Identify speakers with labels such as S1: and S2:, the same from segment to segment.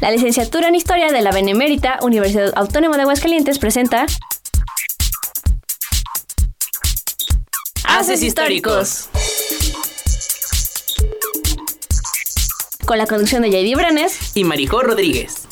S1: La licenciatura en Historia de la Benemérita Universidad Autónoma de Aguascalientes presenta Haces Históricos. Con la conducción de J.D. Branes
S2: y Marijó Rodríguez.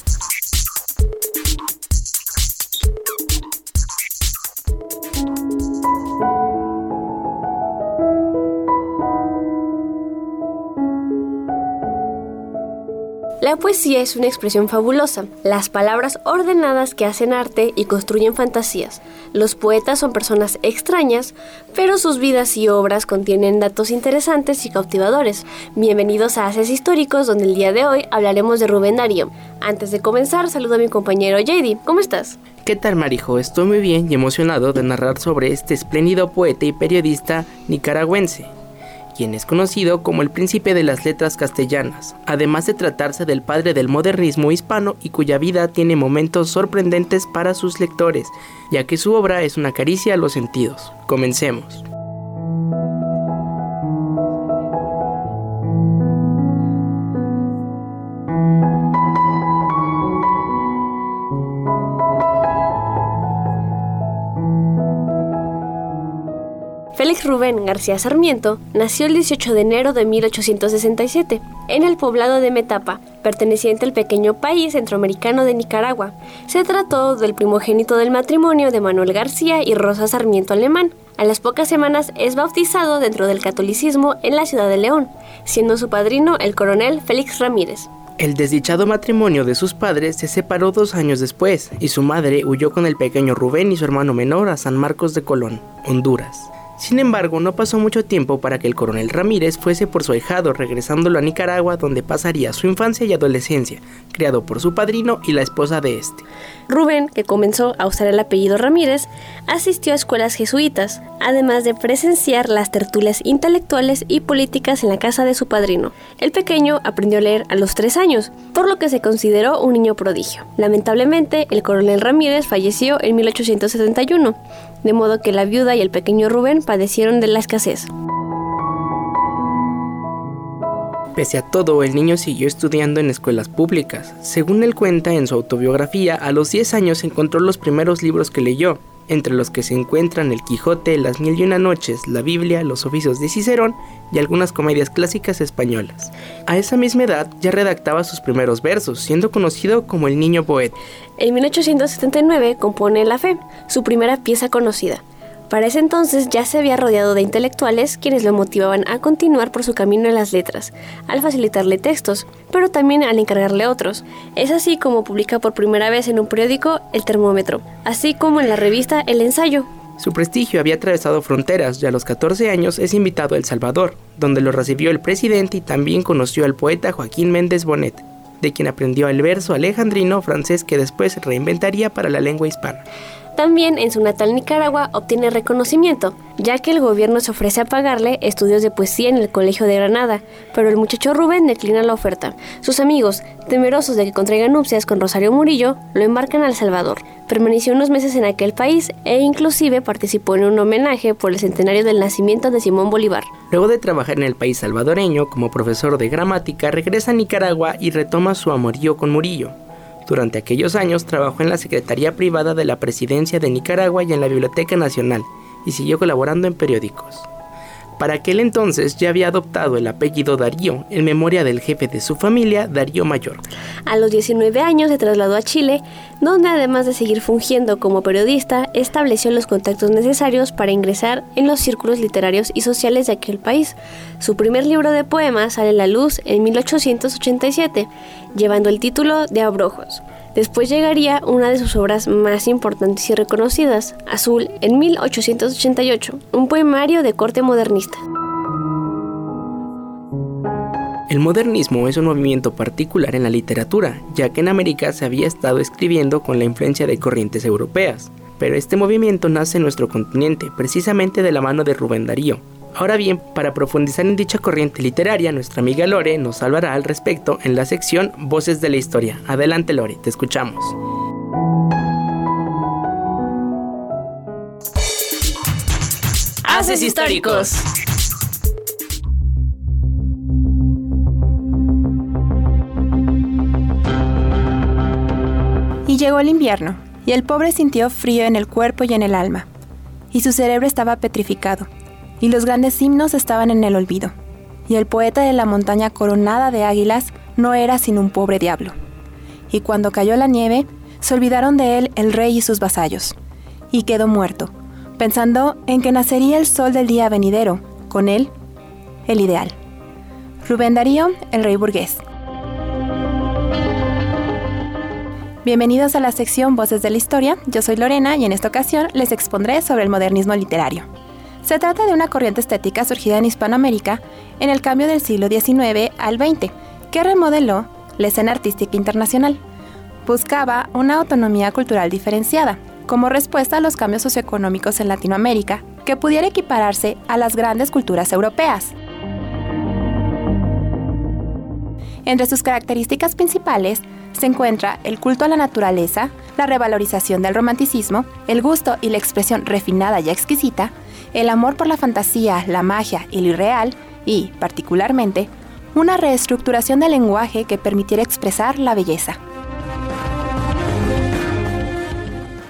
S3: Es una expresión fabulosa, las palabras ordenadas que hacen arte y construyen fantasías. Los poetas son personas extrañas, pero sus vidas y obras contienen datos interesantes y cautivadores. Bienvenidos a Haces Históricos, donde el día de hoy hablaremos de Rubén Darío. Antes de comenzar, saludo a mi compañero JD. ¿Cómo estás?
S2: ¿Qué tal, Marijo? Estoy muy bien y emocionado de narrar sobre este espléndido poeta y periodista nicaragüense quien es conocido como el príncipe de las letras castellanas, además de tratarse del padre del modernismo hispano y cuya vida tiene momentos sorprendentes para sus lectores, ya que su obra es una caricia a los sentidos. Comencemos.
S3: Félix Rubén García Sarmiento nació el 18 de enero de 1867 en el poblado de Metapa, perteneciente al pequeño país centroamericano de Nicaragua. Se trató del primogénito del matrimonio de Manuel García y Rosa Sarmiento Alemán. A las pocas semanas es bautizado dentro del catolicismo en la ciudad de León, siendo su padrino el coronel Félix Ramírez.
S2: El desdichado matrimonio de sus padres se separó dos años después y su madre huyó con el pequeño Rubén y su hermano menor a San Marcos de Colón, Honduras. Sin embargo, no pasó mucho tiempo para que el coronel Ramírez fuese por su ahijado, regresándolo a Nicaragua, donde pasaría su infancia y adolescencia, criado por su padrino y la esposa de este.
S3: Rubén, que comenzó a usar el apellido Ramírez, asistió a escuelas jesuitas, además de presenciar las tertulias intelectuales y políticas en la casa de su padrino. El pequeño aprendió a leer a los tres años, por lo que se consideró un niño prodigio. Lamentablemente, el coronel Ramírez falleció en 1871, de modo que la viuda y el pequeño Rubén padecieron de la escasez.
S2: Pese a todo, el niño siguió estudiando en escuelas públicas. Según él cuenta en su autobiografía, a los 10 años encontró los primeros libros que leyó, entre los que se encuentran El Quijote, Las Mil y Una Noches, la Biblia, los oficios de Cicerón y algunas comedias clásicas españolas. A esa misma edad ya redactaba sus primeros versos, siendo conocido como el niño poeta.
S3: En 1879 compone La Fe, su primera pieza conocida. Para ese entonces ya se había rodeado de intelectuales quienes lo motivaban a continuar por su camino en las letras, al facilitarle textos, pero también al encargarle otros. Es así como publica por primera vez en un periódico El Termómetro, así como en la revista El Ensayo.
S2: Su prestigio había atravesado fronteras y a los 14 años es invitado a El Salvador, donde lo recibió el presidente y también conoció al poeta Joaquín Méndez Bonet, de quien aprendió el verso alejandrino francés que después reinventaría para la lengua hispana.
S3: También en su natal Nicaragua obtiene reconocimiento, ya que el gobierno se ofrece a pagarle estudios de poesía en el Colegio de Granada, pero el muchacho Rubén declina la oferta. Sus amigos, temerosos de que contraiga nupcias con Rosario Murillo, lo embarcan a El Salvador. Permaneció unos meses en aquel país e inclusive participó en un homenaje por el centenario del nacimiento de Simón Bolívar.
S2: Luego de trabajar en el país salvadoreño como profesor de gramática, regresa a Nicaragua y retoma su amorío con Murillo. Durante aquellos años trabajó en la Secretaría Privada de la Presidencia de Nicaragua y en la Biblioteca Nacional, y siguió colaborando en periódicos. Para aquel entonces ya había adoptado el apellido Darío en memoria del jefe de su familia, Darío Mayor.
S3: A los 19 años se trasladó a Chile, donde además de seguir fungiendo como periodista, estableció los contactos necesarios para ingresar en los círculos literarios y sociales de aquel país. Su primer libro de poemas sale a la luz en 1887, llevando el título de Abrojos. Después llegaría una de sus obras más importantes y reconocidas, Azul, en 1888, un poemario de corte modernista.
S2: El modernismo es un movimiento particular en la literatura, ya que en América se había estado escribiendo con la influencia de corrientes europeas, pero este movimiento nace en nuestro continente, precisamente de la mano de Rubén Darío, Ahora bien, para profundizar en dicha corriente literaria, nuestra amiga Lore nos hablará al respecto en la sección Voces de la Historia. Adelante Lore, te escuchamos.
S1: Haces históricos.
S4: llegó el invierno, y el pobre sintió frío en el cuerpo y en el alma, y su cerebro estaba petrificado, y los grandes himnos estaban en el olvido, y el poeta de la montaña coronada de águilas no era sino un pobre diablo. Y cuando cayó la nieve, se olvidaron de él el rey y sus vasallos, y quedó muerto, pensando en que nacería el sol del día venidero, con él, el ideal. Rubén Darío, el rey burgués. Bienvenidos a la sección Voces de la Historia, yo soy Lorena y en esta ocasión les expondré sobre el modernismo literario. Se trata de una corriente estética surgida en Hispanoamérica en el cambio del siglo XIX al XX, que remodeló la escena artística internacional. Buscaba una autonomía cultural diferenciada, como respuesta a los cambios socioeconómicos en Latinoamérica, que pudiera equipararse a las grandes culturas europeas. Entre sus características principales se encuentra el culto a la naturaleza, la revalorización del romanticismo, el gusto y la expresión refinada y exquisita, el amor por la fantasía, la magia y lo irreal, y, particularmente, una reestructuración del lenguaje que permitiera expresar la belleza.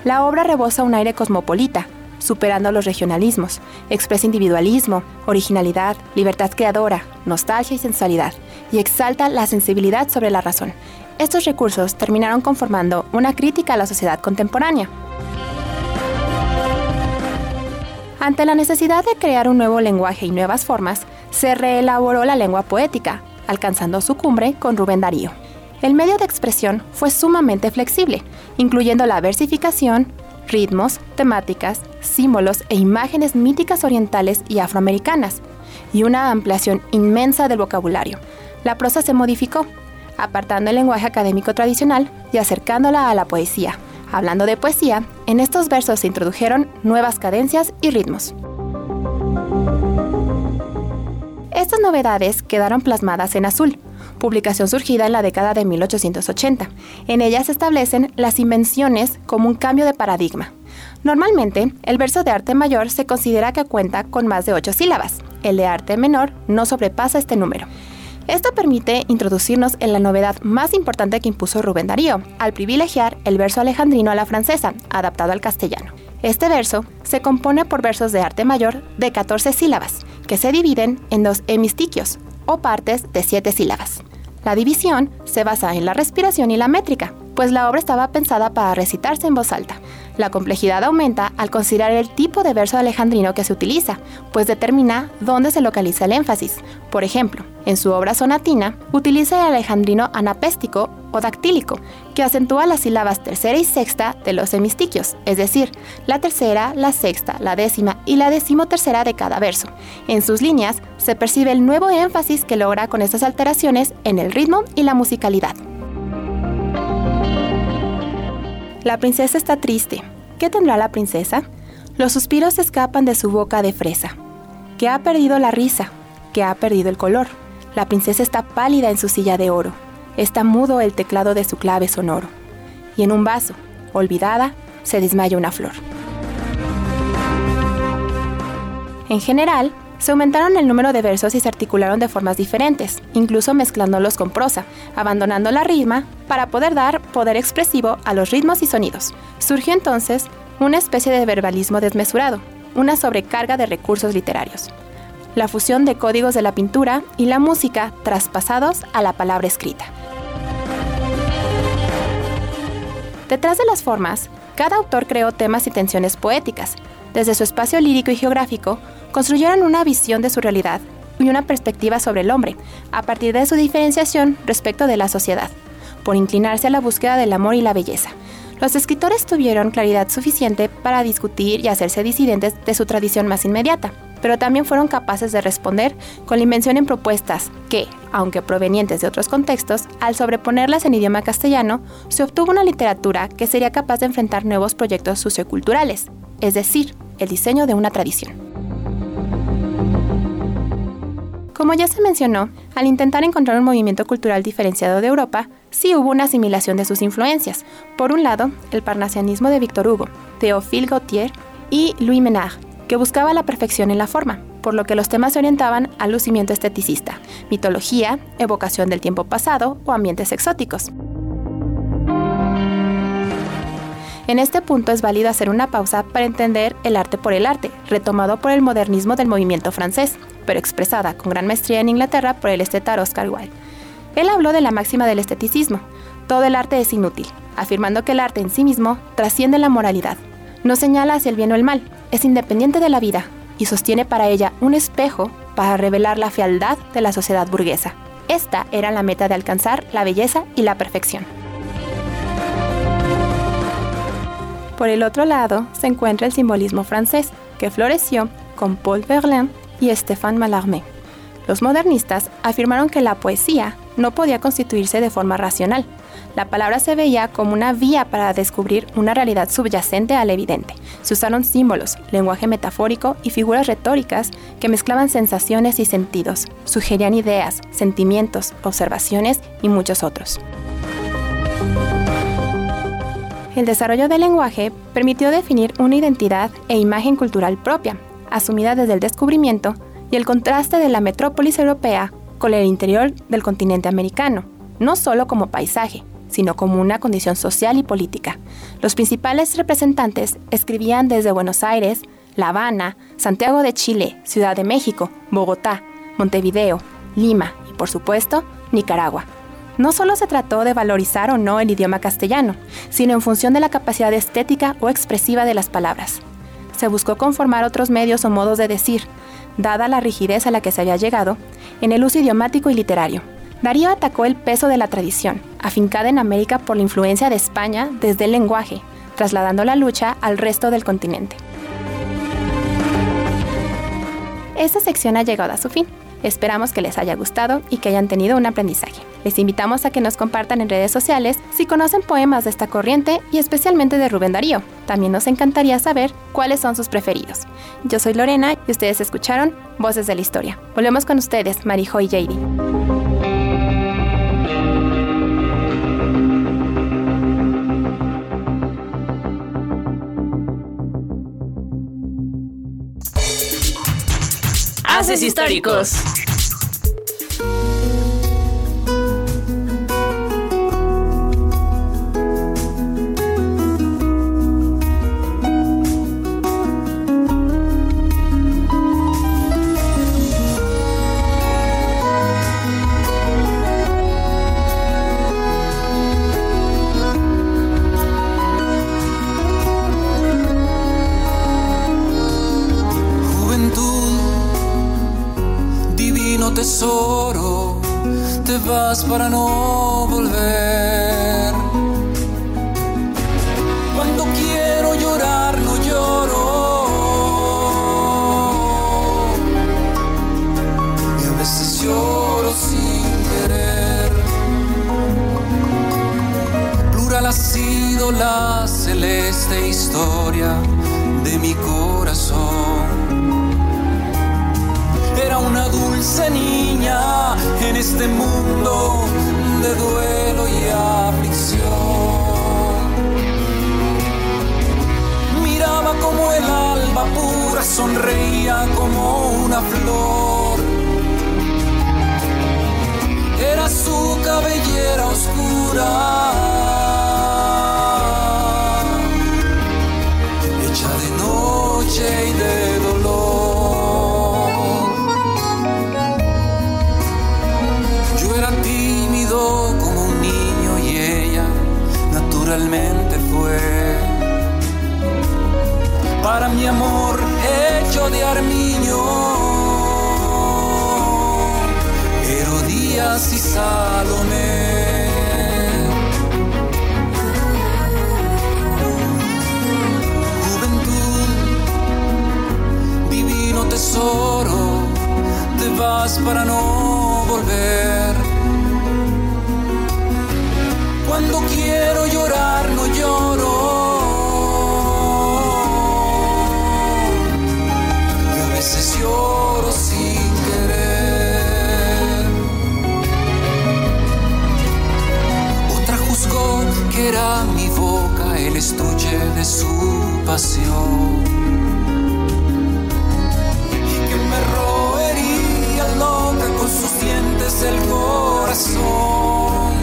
S4: La obra rebosa un aire cosmopolita, superando los regionalismos, expresa individualismo, originalidad, libertad creadora, nostalgia y sensualidad, y exalta la sensibilidad sobre la razón. Estos recursos terminaron conformando una crítica a la sociedad contemporánea. Ante la necesidad de crear un nuevo lenguaje y nuevas formas, se reelaboró la lengua poética, alcanzando su cumbre con Rubén Darío. El medio de expresión fue sumamente flexible, incluyendo la versificación, ritmos, temáticas, símbolos e imágenes míticas orientales y afroamericanas, y una ampliación inmensa del vocabulario. La prosa se modificó, apartando el lenguaje académico tradicional y acercándola a la poesía. Hablando de poesía, en estos versos se introdujeron nuevas cadencias y ritmos. Estas novedades quedaron plasmadas en azul, publicación surgida en la década de 1880. En ellas se establecen las invenciones como un cambio de paradigma. Normalmente, el verso de arte mayor se considera que cuenta con más de ocho sílabas. El de arte menor no sobrepasa este número. Esto permite introducirnos en la novedad más importante que impuso Rubén Darío, al privilegiar el verso alejandrino a la francesa, adaptado al castellano. Este verso se compone por versos de arte mayor de 14 sílabas, que se dividen en dos hemistiquios, o partes de siete sílabas. La división se basa en la respiración y la métrica, pues la obra estaba pensada para recitarse en voz alta. La complejidad aumenta al considerar el tipo de verso alejandrino que se utiliza, pues determina dónde se localiza el énfasis. Por ejemplo, en su obra sonatina, utiliza el alejandrino anapéstico o dactílico, que acentúa las sílabas tercera y sexta de los hemistiquios, es decir, la tercera, la sexta, la décima y la decimotercera de cada verso. En sus líneas se percibe el nuevo énfasis que logra con estas alteraciones en el ritmo y la musicalidad. La princesa está triste. ¿Qué tendrá la princesa? Los suspiros escapan de su boca de fresa. Que ha perdido la risa, que ha perdido el color. La princesa está pálida en su silla de oro. Está mudo el teclado de su clave sonoro. Y en un vaso, olvidada, se desmaya una flor. En general, se aumentaron el número de versos y se articularon de formas diferentes, incluso mezclándolos con prosa, abandonando la rima para poder dar poder expresivo a los ritmos y sonidos. Surgió entonces una especie de verbalismo desmesurado, una sobrecarga de recursos literarios. La fusión de códigos de la pintura y la música traspasados a la palabra escrita. Detrás de las formas, cada autor creó temas y tensiones poéticas. Desde su espacio lírico y geográfico, construyeron una visión de su realidad y una perspectiva sobre el hombre, a partir de su diferenciación respecto de la sociedad, por inclinarse a la búsqueda del amor y la belleza. Los escritores tuvieron claridad suficiente para discutir y hacerse disidentes de su tradición más inmediata, pero también fueron capaces de responder con la invención en propuestas que, aunque provenientes de otros contextos, al sobreponerlas en idioma castellano, se obtuvo una literatura que sería capaz de enfrentar nuevos proyectos socioculturales, es decir, el diseño de una tradición. Como ya se mencionó, al intentar encontrar un movimiento cultural diferenciado de Europa, sí hubo una asimilación de sus influencias. Por un lado, el parnasianismo de Victor Hugo, Théophile Gautier y Louis Menard, que buscaba la perfección en la forma, por lo que los temas se orientaban al lucimiento esteticista, mitología, evocación del tiempo pasado o ambientes exóticos. En este punto es válido hacer una pausa para entender el arte por el arte, retomado por el modernismo del movimiento francés, pero expresada con gran maestría en Inglaterra por el estetar Oscar Wilde. Él habló de la máxima del esteticismo, todo el arte es inútil, afirmando que el arte en sí mismo trasciende la moralidad. No señala hacia el bien o el mal, es independiente de la vida y sostiene para ella un espejo para revelar la fealdad de la sociedad burguesa. Esta era la meta de alcanzar la belleza y la perfección. Por el otro lado se encuentra el simbolismo francés, que floreció con Paul Verlaine y Stéphane Mallarmé. Los modernistas afirmaron que la poesía no podía constituirse de forma racional. La palabra se veía como una vía para descubrir una realidad subyacente al evidente. Se usaron símbolos, lenguaje metafórico y figuras retóricas que mezclaban sensaciones y sentidos, sugerían ideas, sentimientos, observaciones y muchos otros. El desarrollo del lenguaje permitió definir una identidad e imagen cultural propia, asumida desde el descubrimiento y el contraste de la metrópolis europea con el interior del continente americano, no solo como paisaje, sino como una condición social y política. Los principales representantes escribían desde Buenos Aires, La Habana, Santiago de Chile, Ciudad de México, Bogotá, Montevideo, Lima y, por supuesto, Nicaragua. No solo se trató de valorizar o no el idioma castellano, sino en función de la capacidad estética o expresiva de las palabras. Se buscó conformar otros medios o modos de decir, dada la rigidez a la que se había llegado, en el uso idiomático y literario. Darío atacó el peso de la tradición, afincada en América por la influencia de España desde el lenguaje, trasladando la lucha al resto del continente. Esta sección ha llegado a su fin. Esperamos que les haya gustado y que hayan tenido un aprendizaje. Les invitamos a que nos compartan en redes sociales si conocen poemas de esta corriente y especialmente de Rubén Darío. También nos encantaría saber cuáles son sus preferidos. Yo soy Lorena y ustedes escucharon Voces de la Historia. Volvemos con ustedes, Marijo y JD.
S1: Haces históricos.
S5: tesoro, tesoro, te vas para no volver cuando quiero llorar no lloro. Y a veces lloro sin querer. Otra juzgó que era mi boca el estuche de su pasión. sus dientes el corazón,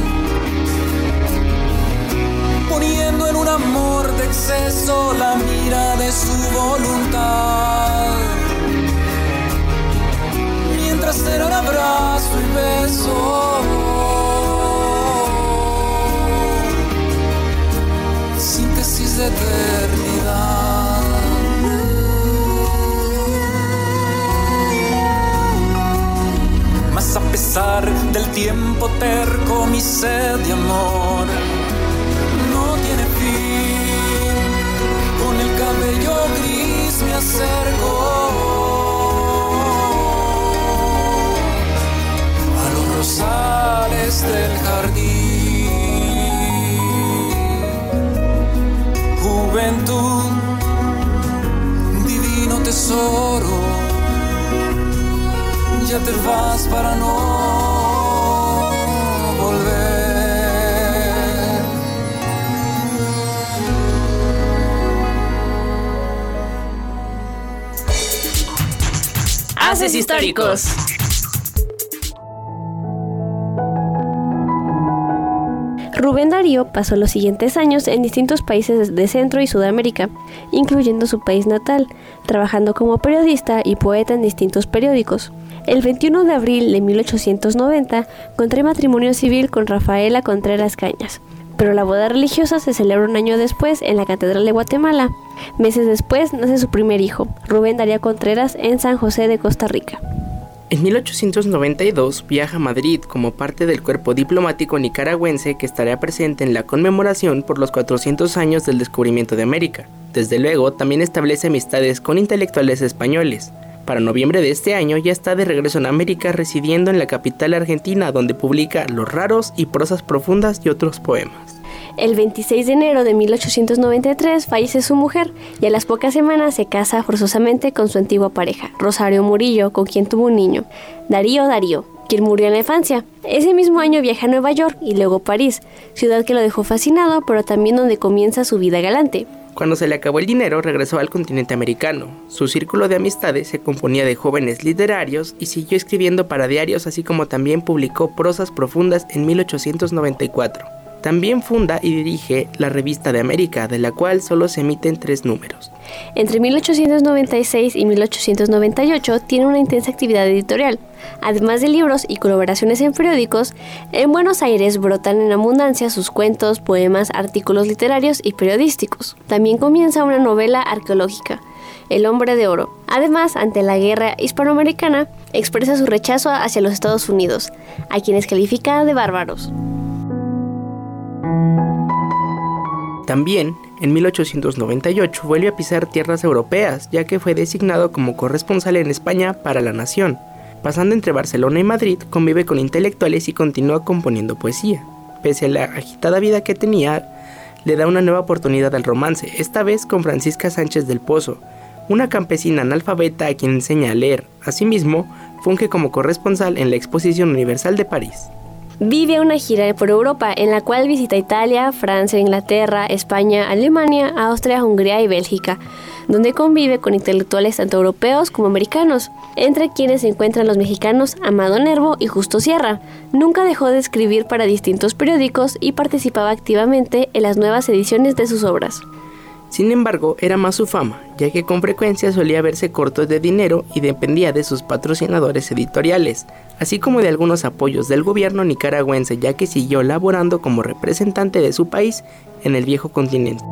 S5: poniendo en un amor de exceso la mira de su voluntad. Mientras era un abrazo y beso tiempo terco, mi sed de amor no tiene fin. Con el cabello gris me acerco a los rosales del jardín. Juventud, divino tesoro ya te vas para no
S1: Haces históricos.
S3: Rubén Darío pasó los siguientes años en distintos países de Centro y Sudamérica, incluyendo su país natal, trabajando como periodista y poeta en distintos periódicos. El 21 de abril de 1890 contrae matrimonio civil con Rafaela Contreras Cañas, pero la boda religiosa se celebra un año después en la Catedral de Guatemala. Meses después nace su primer hijo, Rubén Darío Contreras, en San José de Costa Rica.
S2: En 1892 viaja a Madrid como parte del cuerpo diplomático nicaragüense que estará presente en la conmemoración por los 400 años del descubrimiento de América. Desde luego, también establece amistades con intelectuales españoles. Para noviembre de este año ya está de regreso en América residiendo en la capital argentina donde publica Los raros y prosas profundas y otros poemas.
S3: El 26 de enero de 1893 fallece su mujer y a las pocas semanas se casa forzosamente con su antigua pareja, Rosario Murillo, con quien tuvo un niño, Darío Darío, quien murió en la infancia. Ese mismo año viaja a Nueva York y luego París, ciudad que lo dejó fascinado, pero también donde comienza su vida galante.
S2: Cuando se le acabó el dinero, regresó al continente americano. Su círculo de amistades se componía de jóvenes literarios y siguió escribiendo para diarios, así como también publicó prosas profundas en 1894. También funda y dirige la Revista de América, de la cual solo se emiten tres números.
S3: Entre 1896 y 1898 tiene una intensa actividad editorial. Además de libros y colaboraciones en periódicos, en Buenos Aires brotan en abundancia sus cuentos, poemas, artículos literarios y periodísticos. También comienza una novela arqueológica, El hombre de oro. Además, ante la guerra hispanoamericana, expresa su rechazo hacia los Estados Unidos, a quienes califica de bárbaros.
S2: También, en 1898 vuelve a pisar tierras europeas, ya que fue designado como corresponsal en España para La Nación. Pasando entre Barcelona y Madrid, convive con intelectuales y continúa componiendo poesía. Pese a la agitada vida que tenía, le da una nueva oportunidad al romance, esta vez con Francisca Sánchez del Pozo, una campesina analfabeta a quien enseña a leer. Asimismo, funge como corresponsal en la Exposición Universal de París.
S3: Vive una gira por Europa en la cual visita Italia, Francia, Inglaterra, España, Alemania, Austria, Hungría y Bélgica, donde convive con intelectuales tanto europeos como americanos, entre quienes se encuentran los mexicanos Amado Nervo y Justo Sierra. Nunca dejó de escribir para distintos periódicos y participaba activamente en las nuevas ediciones de sus obras.
S2: Sin embargo, era más su fama, ya que con frecuencia solía verse corto de dinero y dependía de sus patrocinadores editoriales, así como de algunos apoyos del gobierno nicaragüense, ya que siguió laborando como representante de su país en el viejo continente.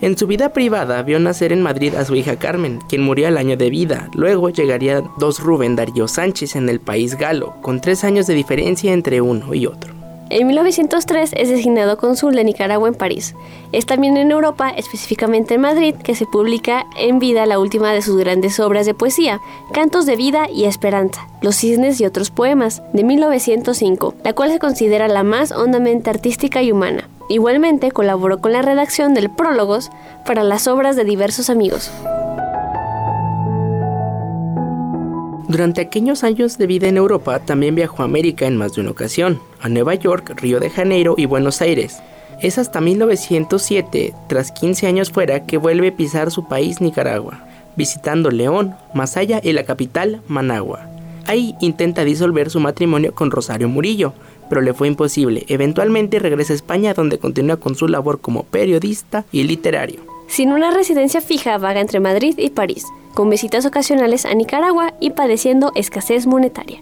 S2: En su vida privada vio nacer en Madrid a su hija Carmen, quien murió al año de vida. Luego llegaría dos Rubén Darío Sánchez en el país galo, con tres años de diferencia entre uno y otro.
S3: En 1903 es designado cónsul de Nicaragua en París. Es también en Europa, específicamente en Madrid, que se publica en vida la última de sus grandes obras de poesía, Cantos de Vida y Esperanza, Los Cisnes y otros poemas, de 1905, la cual se considera la más hondamente artística y humana. Igualmente colaboró con la redacción del Prólogos para las obras de diversos amigos.
S2: Durante aquellos años de vida en Europa, también viajó a América en más de una ocasión, a Nueva York, Río de Janeiro y Buenos Aires. Es hasta 1907, tras 15 años fuera, que vuelve a pisar su país Nicaragua, visitando León, Masaya y la capital, Managua. Ahí intenta disolver su matrimonio con Rosario Murillo, pero le fue imposible. Eventualmente regresa a España donde continúa con su labor como periodista y literario.
S3: Sin una residencia fija, vaga entre Madrid y París, con visitas ocasionales a Nicaragua y padeciendo escasez monetaria.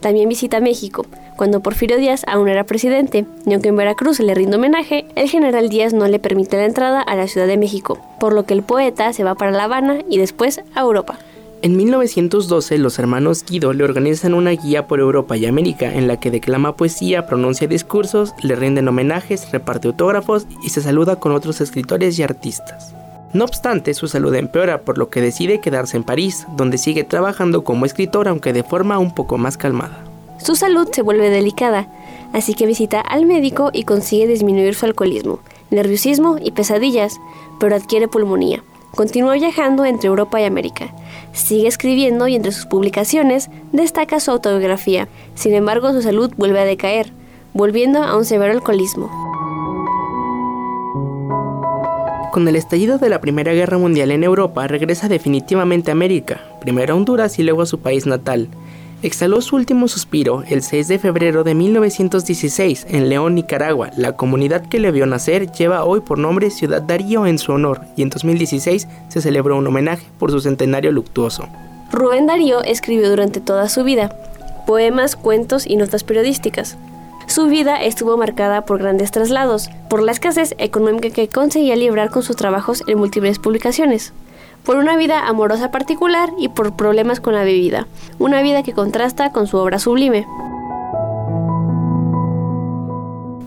S3: También visita México, cuando Porfirio Díaz aún era presidente, y aunque en Veracruz le rinde homenaje, el general Díaz no le permite la entrada a la Ciudad de México, por lo que el poeta se va para La Habana y después a Europa.
S2: En 1912 los hermanos Guido le organizan una guía por Europa y América en la que declama poesía, pronuncia discursos, le rinden homenajes, reparte autógrafos y se saluda con otros escritores y artistas. No obstante, su salud empeora, por lo que decide quedarse en París, donde sigue trabajando como escritor aunque de forma un poco más calmada.
S3: Su salud se vuelve delicada, así que visita al médico y consigue disminuir su alcoholismo, nerviosismo y pesadillas, pero adquiere pulmonía. Continúa viajando entre Europa y América. Sigue escribiendo y entre sus publicaciones destaca su autobiografía. Sin embargo, su salud vuelve a decaer, volviendo a un severo alcoholismo.
S2: Con el estallido de la Primera Guerra Mundial en Europa, regresa definitivamente a América, primero a Honduras y luego a su país natal. Exhaló su último suspiro el 6 de febrero de 1916 en León, Nicaragua. La comunidad que le vio nacer lleva hoy por nombre Ciudad Darío en su honor y en 2016 se celebró un homenaje por su centenario luctuoso.
S3: Rubén Darío escribió durante toda su vida poemas, cuentos y notas periodísticas. Su vida estuvo marcada por grandes traslados, por la escasez económica que conseguía librar con sus trabajos en múltiples publicaciones por una vida amorosa particular y por problemas con la bebida, una vida que contrasta con su obra sublime.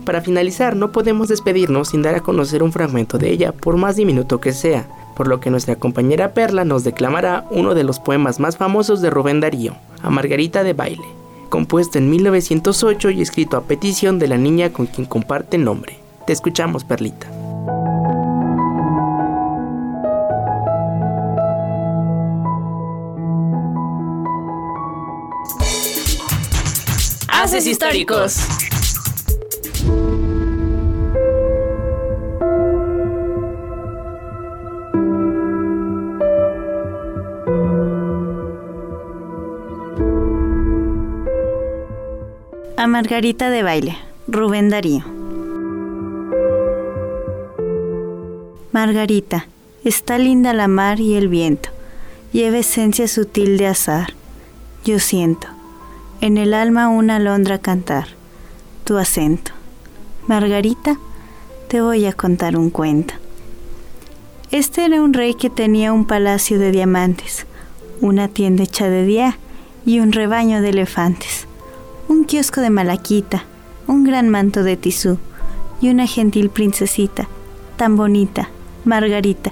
S2: Para finalizar, no podemos despedirnos sin dar a conocer un fragmento de ella, por más diminuto que sea, por lo que nuestra compañera Perla nos declamará uno de los poemas más famosos de Rubén Darío, A Margarita de Baile, compuesto en 1908 y escrito a petición de la niña con quien comparte nombre. Te escuchamos, Perlita.
S1: Históricos.
S6: A Margarita de baile, Rubén Darío. Margarita, está linda la mar y el viento, lleva esencia sutil de azar. Yo siento en el alma una alondra cantar, tu acento. Margarita, te voy a contar un cuento. Este era un rey que tenía un palacio de diamantes, una tienda hecha de día y un rebaño de elefantes, un kiosco de malaquita, un gran manto de tisú y una gentil princesita, tan bonita, Margarita,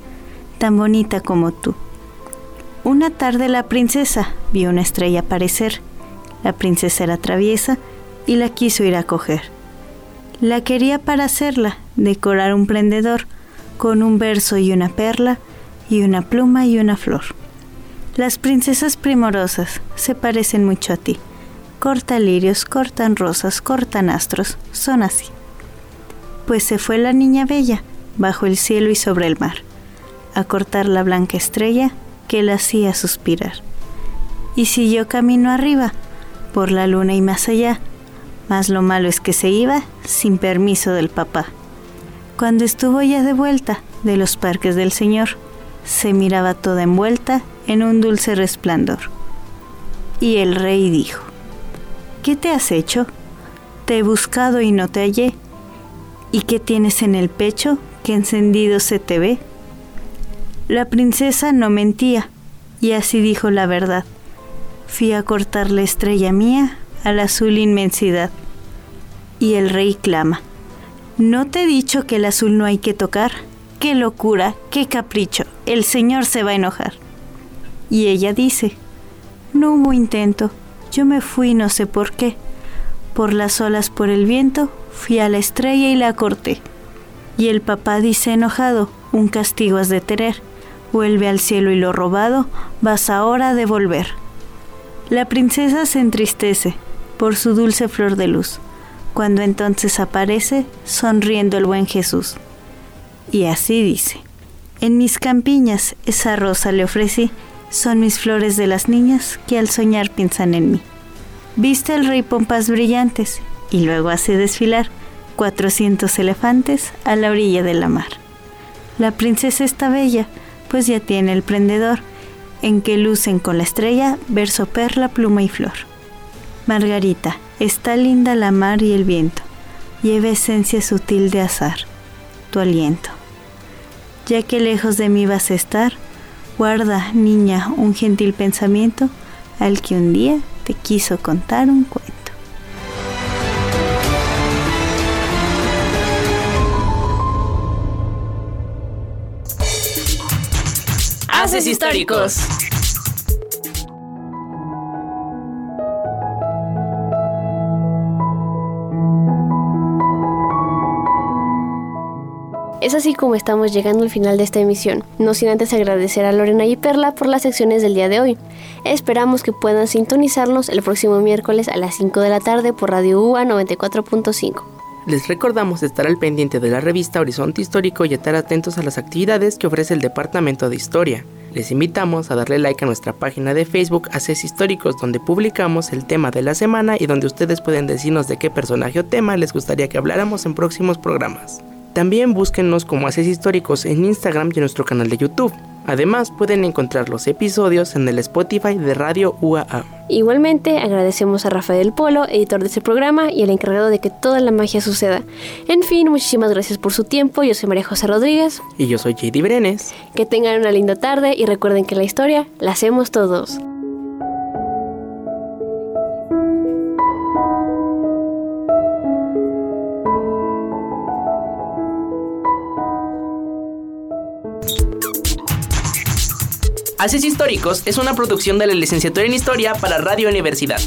S6: tan bonita como tú. Una tarde la princesa vio una estrella aparecer la princesa era traviesa y la quiso ir a coger. La quería para hacerla decorar un prendedor con un verso y una perla y una pluma y una flor. Las princesas primorosas se parecen mucho a ti. Cortan lirios, cortan rosas, cortan astros, son así. Pues se fue la niña bella bajo el cielo y sobre el mar, a cortar la blanca estrella que la hacía suspirar. Y siguió camino arriba, por la luna y más allá, mas lo malo es que se iba sin permiso del papá. Cuando estuvo ya de vuelta de los parques del Señor, se miraba toda envuelta en un dulce resplandor. Y el rey dijo, ¿qué te has hecho? Te he buscado y no te hallé. ¿Y qué tienes en el pecho que encendido se te ve? La princesa no mentía, y así dijo la verdad fui a cortar la estrella mía a la azul inmensidad. Y el rey clama, ¿no te he dicho que el azul no hay que tocar? ¡Qué locura! ¡Qué capricho! El señor se va a enojar. Y ella dice, no hubo intento, yo me fui no sé por qué. Por las olas, por el viento, fui a la estrella y la corté. Y el papá dice enojado, un castigo has de tener. Vuelve al cielo y lo robado vas ahora a devolver. La princesa se entristece por su dulce flor de luz, cuando entonces aparece sonriendo el buen Jesús. Y así dice, en mis campiñas esa rosa le ofrecí, son mis flores de las niñas que al soñar piensan en mí. Viste el rey pompas brillantes y luego hace desfilar cuatrocientos elefantes a la orilla de la mar. La princesa está bella, pues ya tiene el prendedor en que lucen con la estrella verso perla, pluma y flor. Margarita, está linda la mar y el viento, lleva esencia sutil de azar, tu aliento. Ya que lejos de mí vas a estar, Guarda, niña, un gentil pensamiento al que un día te quiso contar un cuento.
S1: Históricos.
S3: Es así como estamos llegando al final de esta emisión, no sin antes agradecer a Lorena y Perla por las secciones del día de hoy. Esperamos que puedan sintonizarnos el próximo miércoles a las 5 de la tarde por Radio UA 94.5.
S2: Les recordamos estar al pendiente de la revista Horizonte Histórico y estar atentos a las actividades que ofrece el Departamento de Historia. Les invitamos a darle like a nuestra página de Facebook Haces Históricos donde publicamos el tema de la semana y donde ustedes pueden decirnos de qué personaje o tema les gustaría que habláramos en próximos programas. También búsquennos como Haces Históricos en Instagram y en nuestro canal de YouTube. Además, pueden encontrar los episodios en el Spotify de Radio UAA.
S3: Igualmente, agradecemos a Rafael Polo, editor de este programa y el encargado de que toda la magia suceda. En fin, muchísimas gracias por su tiempo. Yo soy María José Rodríguez.
S2: Y yo soy JD Brenes.
S3: Que tengan una linda tarde y recuerden que la historia la hacemos todos.
S2: Haces Históricos es una producción de la licenciatura en Historia para Radio Universidad.